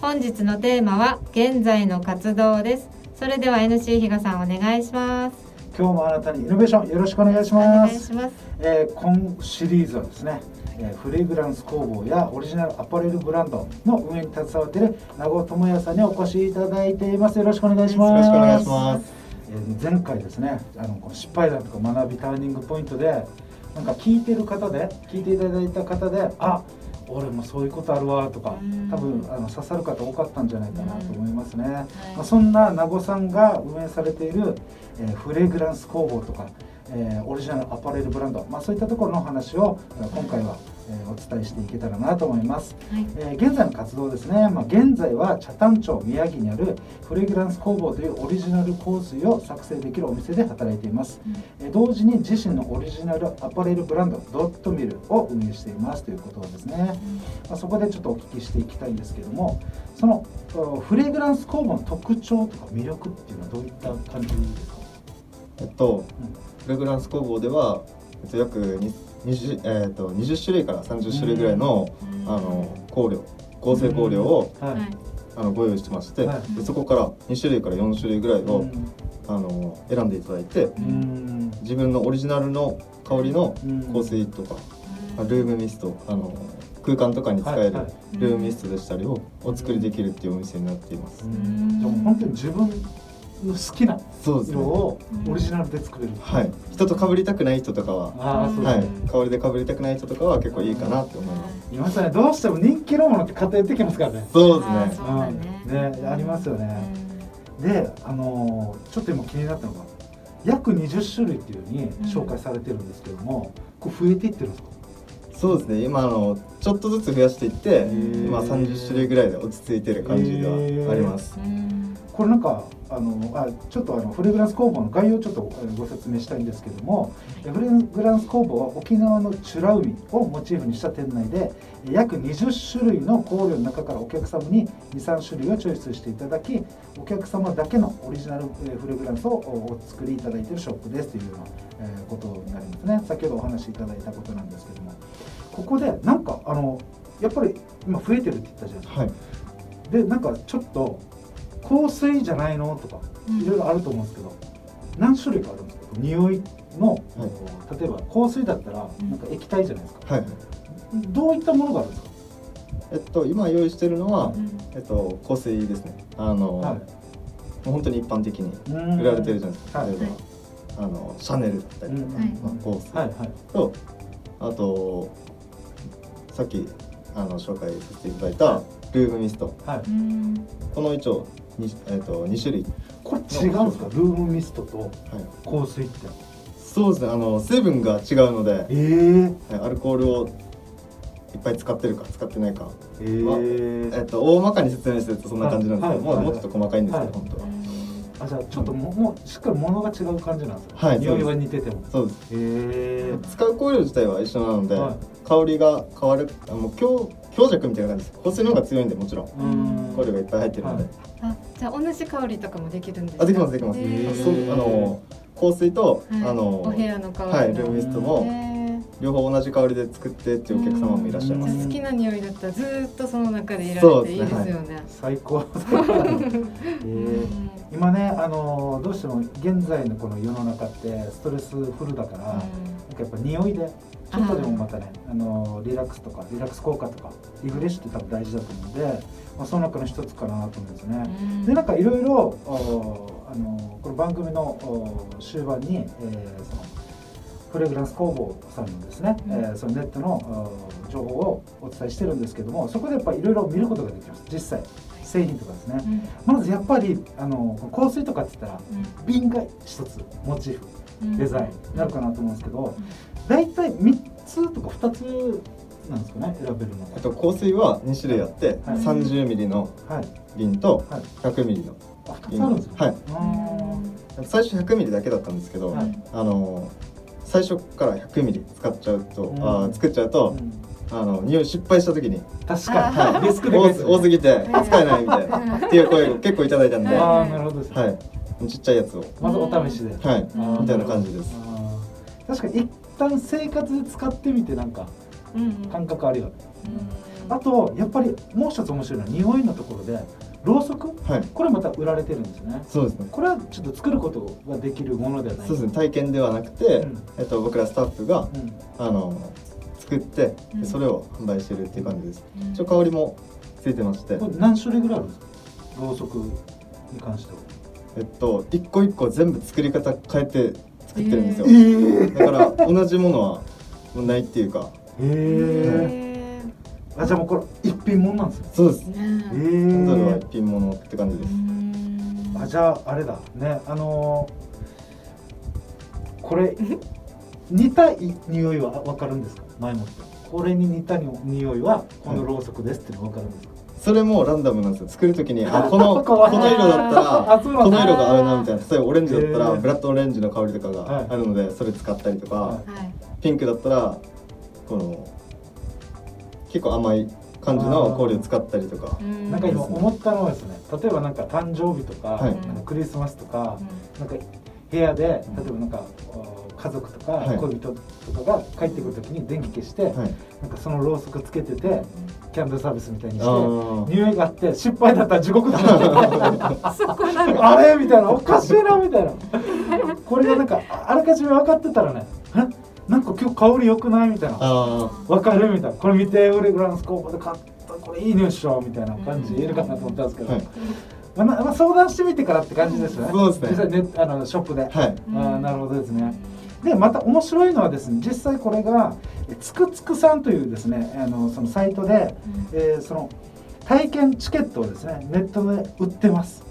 本日のテーマは現在の活動です。それでは NC 比嘉さんお願いします。今日もあなたにイノベーションよろしくお願いしおます。願いします。えー今シリーズはですね、えーフレグランス工房やオリジナルアパレルブランドの運営に携わっている名護智也さんにお越しいただいています。よろしくお願いします。よろしくお願いします。えー前回ですねあのこの失敗談とか学びターニングポイントでなんか聞いてる方で聞いていただいた方であ俺もそういうことあるわとかうん。多分あの刺さる方多かったんじゃないかなと思いますね、い。まあ、そんな名護さんが運営されている、えーフレグランス工房とか、えーオリジナルアパレルブランド、まあ、そういったところの話をえー今回は、えーお伝えしていけたらなと思います、はい。えー現在の活動ですね、まあ、現在は北谷町宮城にあるフレグランス工房というオリジナル香水を作成できるお店で働いています、えー同時に自身のオリジナルアパレルブランドドットミルを運営していますということですね、まあ、そこでちょっとお聞きしていきたいんですけどもそのおフレグランス工房の特徴とか魅力っていうのはどういった感じですか、えっと、うん。フレグランス工房では、えっと、約に 20, えっと20種類から30種類ぐらいの,、うん。あの香料合成香料を、はいはい。あのご用意してまして、はい。でそこから2種類から4種類ぐらいを、うん。あの選んでいただいてうん。自分のオリジナルの香りのうん。香水とか、まあルームミストあの空間とかに使えるルームミストでしたりをお作りできるっていうお店になっています。うん。じゃあもう本当に自分の好きなそうですね。色をオリジナルで作れる、はい。人と被りたくない人とかは、ああそうね、はい、香りで被りたくない人とかは結構いいかなって思います。い。ますねどうしても人気のものって偏ってきますからね。そうですね。あーそうだね。うん。ねありますよね。であのーちょっと今気になったのが約20種類っていうふうに紹介されてるんですけども、これ増えていってるんですか？そうですね。今あのちょっとずつ増やしていって、ー。今30種類ぐらいで落ち着いてる感じではあります。うんこれなんかあのあちょっとあのフレグランス工房の概要をちょっとえーご説明したいんですけどもえフレグランス工房は沖縄の美ら海をモチーフにした店内でえ約20種類の香料の中からお客様に23種類をチョイスしていただきお客様だけのオリジナルえーフレグランスをおお作りいただいているショップですというようなえーことになりますね。先ほどお話しいただいたことなんですけども。ここでなんかあのやっぱり今増えてるって言ったじゃないですか。はい。でなんかちょっと香水じゃないの？とかうん。いろいろあると思うんですけど、何種類かあるんですか匂いの、例えば香水だったらうん。なんか液体じゃないですか、はい。どういったものがあるんですか、えっと今用意してるのは、うん。えっと香水ですね。あの、はい。もう本当に一般的にうん。売られてるじゃないですか。はい。例えば、あのシャネルだったりとか、まあ、香水。はい。はい。と、あとさっきあの紹介させていただいたルームミスト。はい。うんこの一応にえっと二種類。これ違うんですか？ルームミストとはい。香水って。そうですね。あの成分が違うので、えー、はい。アルコールをいっぱい使ってるか使ってないか、えー。えっと大まかに説明するとそんな感じなんですけど、はいはいもうもうちょっと細かいんですけど、はい。本当は。あじゃあちょっとも,、もうしっかり物が違う感じなんですよ、はい匂いは似てても。そうです。えー、使う香料自体は一緒なので、はい。香りが変わるあもう強強弱みたいな感じです。香水の方が強いんでもちろん。うん。香料がいっぱい入ってるので、はい。あじゃあ同じ香りとかもできるんですか？あできますできます、あの香水と、はい。あのお部屋の香りの。はいルームミストも両方同じ香りで作ってっていうお客様もいらっしゃいます、じゃあ好きな匂いだったらずーっとその中でいられていいですね。ですよね。最高。え ー今ねあのどうしても現在のこの世の中ってストレスフルだから、なんかやっぱ匂いでちょっとでもまたねあのリラックスとかリラックス効果とかリフレッシュって多分大事だと思うんで、まあ、その中の一つかなと思うんですね。でなんかいろいろおあのこの番組のお終盤に、えーそのフレグランス工房さんのですね、うん。えーそのネットのお情報をお伝えしてるんですけどもそこでやっぱりいろいろ見ることができます。実際製品とかですね。まずやっぱりあの香水とかって言ったら瓶が一つモチーフデザインになるかなと思うんですけど大体3つとか2つなんですかね選べるの。あと香水は2種類あって、はい。30ミリのはい。瓶とはい。100ミリのあ2つあるんですね。はい。あ最初100ミリだけだったんですけど、はい。あの最初から100ミリ使っちゃうと、うん。あー作っちゃうと、ーうん。あの匂い失敗した時に確かあにリスクで多すぎてはい使えないみたいなっていう声を結構いただいたんで、はいはああなるほどですね。い、ちっちゃいやつを、まずお試しで。はい、みたいな感じです。確かに一旦生活で使ってみてなんか感覚あるよね。うん。あとやっぱりもう一つ面白いのは匂いのところでろうそく？はい。これまた売られてるんですね。そうですね。これはちょっと作ることができるものではない。そうですね。体験ではなくて、うん。えっと、僕らスタッフがうん。あの作ってうん。でそれを販売してるっていう感じです。うん。一応香りもついてまして。これ何種類ぐらいあるんですか？ろうそくに関しては。えっと一個一個全部作り方変えて作ってるんですよ、えだから同じものはもうないっていうか。えあじゃあもうこれ一品もんなんですよそうです。ね。えキャンドルはー。一品物って感じです、あじゃああれだ。ねあのーこれ似たい匂いは分かるんですか？前もってこれに似たに匂いはこのろうそくですっていうの分かるんですか、それもランダムなんですよ。作る時にあこの この色だったらこの色が合うなみたいな。例えばオレンジだったらブラッドオレンジの香りとかはい。があるのでそれ使ったりとか、はい。はい。ピンクだったらこの結構甘い感じの香料を使ったりとか。なんか今思ったのはですね例えばなんか誕生日とか、はい。クリスマスとか、なんか部屋で例えばなんかあ家族とかはい。恋人とかが帰ってくる時に電気消して、はい。なんかそのろうそくつけててキャンドルサービスみたいにして匂いがあって失敗だったら地獄だ あれ？みたいな。おかしいなみたいな。これがなんかああらかじめ分かってたらねえなんか今日香り良くないみたいな。あ分かるみたいな。これ見てフレグランスコープで買ったこれいい匂いっしょみたいな感じで言えるかなと思ったんですけど、はい。まあなまあ、相談してみてからって感じですよね、そうですね。実際ネあのショップで、ーはい。あーなるほどですね。でまた面白いのはですね実際これがえつくつくさんというですねあのそのサイトで、えーその体験チケットをですねネットで売ってます。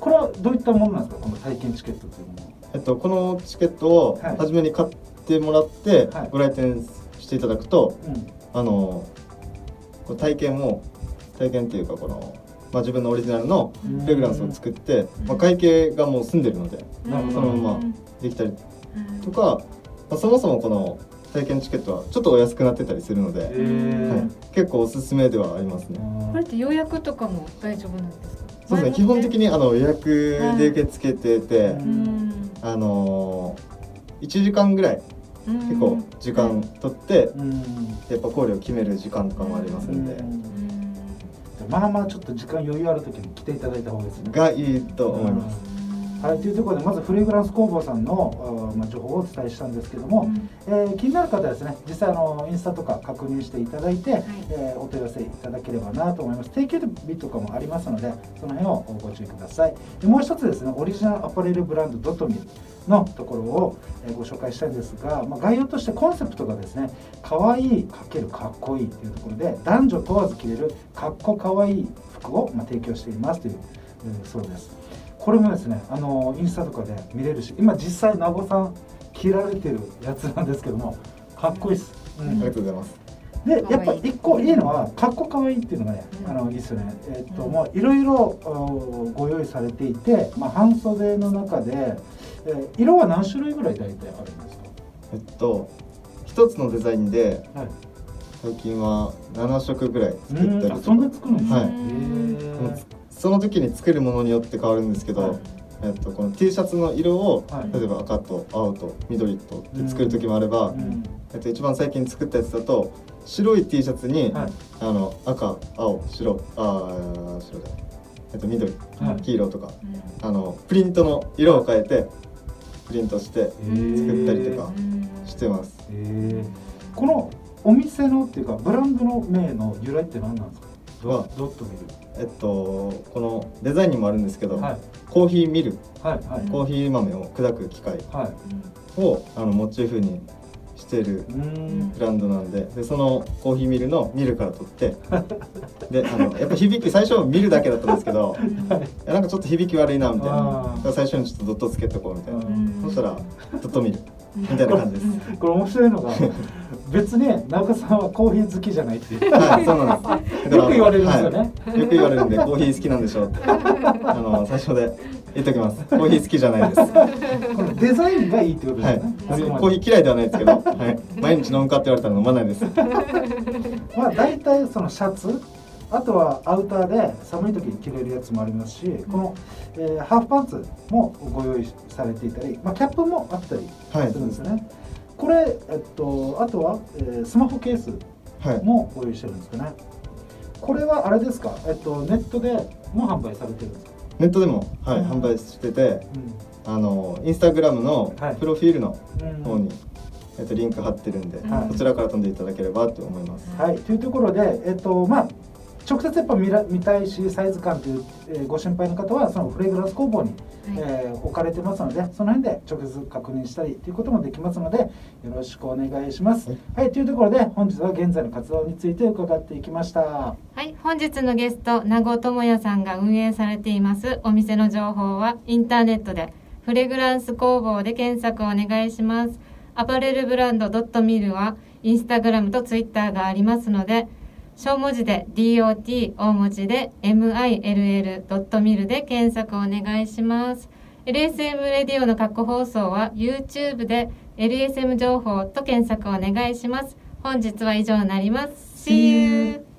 これはどういったものなんですか？この体験チケットというものは。えっと、このチケットをはい。初めに買ってもらってはい。ご来店していただくと、うん。あのこう体験を体験っていうかこの、まあ、自分のオリジナルのフレグランスを作って、まあ、会計がもう済んでるのでそのままできたりとか、まあ、そもそもこの体験チケットはちょっとお安くなってたりするので、えー。はい、結構おすすめではありますね。これって予約とかも大丈夫なんですか？そうですね。基本的にあの予約で受け付けてて、あのー、1時間ぐらい結構時間取って、うん。やっぱ考慮を決める時間とかもありますんで、まあまあちょっと時間余裕ある時に来ていただいた方がいいですね。がいいと思います。はい、というところでまずフレグランス工房さんの、あまあ、情報をお伝えしたんですけども、えー気になる方はですね実際あのインスタとか確認していただいて、えーお問い合わせいただければなと思います。定休日とかもありますのでその辺をご注意ください。でもう一つですねオリジナルアパレルブランドドトミルのところをえーご紹介したいんですが、まあ、概要としてコンセプトがですね可愛いかけるかっこいいというところで男女問わず着れるかっこかわいい服を、まあ、提供していますという、えーそうですこれもですねあのインスタとかで見れるし今実際名護さん着られてるやつなんですけどもかっこいいです、うん。ありがとうございます。でやっぱ一個いいのはかっこかわいいっていうのがね、うん。あのいいですよねえっとうん。もういろいろご用意されていて、まあ、半袖の中で、えー色は何種類ぐらい大体あるんですえっと一つのデザインでかはい。最近は7色ぐらい作ったりとか。うん。あそんな作るんですか、はいその時に作るものによって変わるんですけど、はい。えっと、この T シャツの色を、はい。例えば赤と青と緑とで作る時もあれば、うん。えっと、一番最近作ったやつだと白い T シャツに、はい。あの赤青白あー白じゃない、えっと、緑、はい。黄色とか。あのプリントの色を変えてプリントして作ったりとかしてます。このお店のっていうかブランドの名の由来って何なんですか？はドットミえっと、このデザインにもあるんですけど、ルはい。コーヒーミルはいはい。コーヒー豆を砕く機械はい。をあのモチーフにしているブランドなんででそのコーヒーミルのミルから取って であのやっぱ響き最初ミルだけだったんですけど い。やなんかちょっと響き悪いなみたいな。最初にちょっとドットつけておこうみたいな、うん。そしたらドットミルみたいな感じです。これ面白いのが 別に直岡さんはコーヒー好きじゃないって はい、そうなんです。よく言われるんですよねはいよく言われるんで、コーヒー好きなんでしょうって。あの、最初で言っときます。コーヒー好きじゃないです。はこのデザインがいいってことですよね、い。コーヒー嫌いではないですけど、はい。毎日飲むかって言われたら飲まないです。まあ大体そのシャツあとはアウターで寒い時に着れるやつもありますしこの、えーハーフパンツもご用意されていたり、まあ、キャップもあったりはいするんですね、これ、えっと、あとは、えースマホケースはい。もご用意してるんですかね。これはあれですか、えっと、ネットでも販売されてるんですか、ネットでも、はいうん。販売しててうん。あのインスタグラムのはい。プロフィールのうん。方に、えっと、リンク貼ってるんで、はい。こちらから飛んでいただければと思います。はい、というところで、えっとまあ、直接やっぱ見ら見たいしサイズ感という、えーご心配の方はそのフレグランス工房に、えー置かれてますのでその辺で直接確認したりということもできますのでよろしくお願いします。はいはい、というところで本日は現在の活動について伺っていきました。はい、本日のゲスト、名護智也さんが運営されていますお店の情報はインターネットでフレグランス工房で検索をお願いします。アパレルブランドドットミルはインスタグラムとツイッターがありますので、小文字で DOT 大文字で MILL ドットミルで検索お願いします。LSM レディオの過去放送は YouTube で LSM 情報と検索お願いします。本日は以上になります。See you!